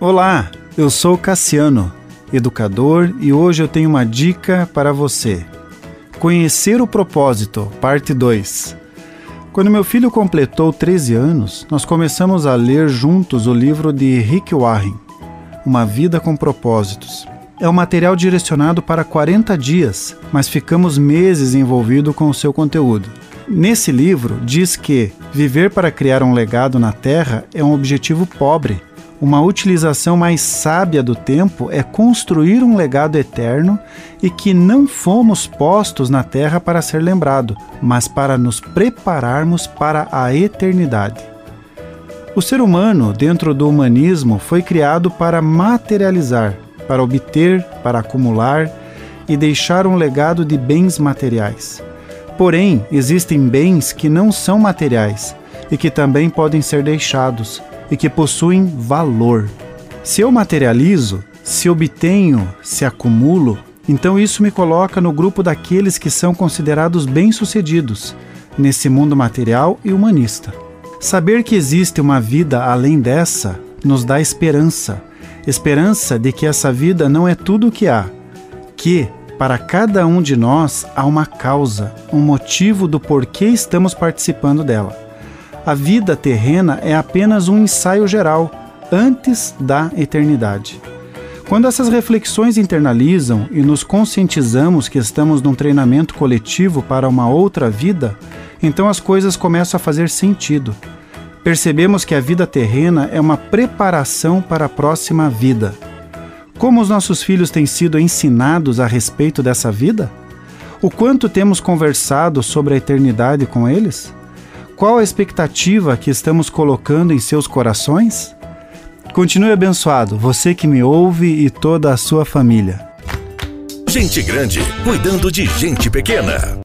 Olá, eu sou Cassiano, educador, e hoje eu tenho uma dica para você. Conhecer o propósito, parte 2. Quando meu filho completou 13 anos, nós começamos a ler juntos o livro de Rick Warren, Uma Vida com Propósitos. É um material direcionado para 40 dias, mas ficamos meses envolvidos com o seu conteúdo. Nesse livro, diz que viver para criar um legado na Terra é um objetivo pobre uma utilização mais sábia do tempo é construir um legado eterno e que não fomos postos na terra para ser lembrado, mas para nos prepararmos para a eternidade. O ser humano, dentro do humanismo, foi criado para materializar, para obter, para acumular e deixar um legado de bens materiais. Porém, existem bens que não são materiais e que também podem ser deixados, e que possuem valor. Se eu materializo, se obtenho, se acumulo, então isso me coloca no grupo daqueles que são considerados bem-sucedidos nesse mundo material e humanista. Saber que existe uma vida além dessa nos dá esperança, esperança de que essa vida não é tudo o que há, que para cada um de nós há uma causa, um motivo do porquê estamos participando dela a vida terrena é apenas um ensaio geral antes da eternidade. Quando essas reflexões internalizam e nos conscientizamos que estamos num treinamento coletivo para uma outra vida, então as coisas começam a fazer sentido. Percebemos que a vida terrena é uma preparação para a próxima vida. Como os nossos filhos têm sido ensinados a respeito dessa vida? O quanto temos conversado sobre a eternidade com eles? Qual a expectativa que estamos colocando em seus corações? Continue abençoado, você que me ouve e toda a sua família. Gente grande cuidando de gente pequena.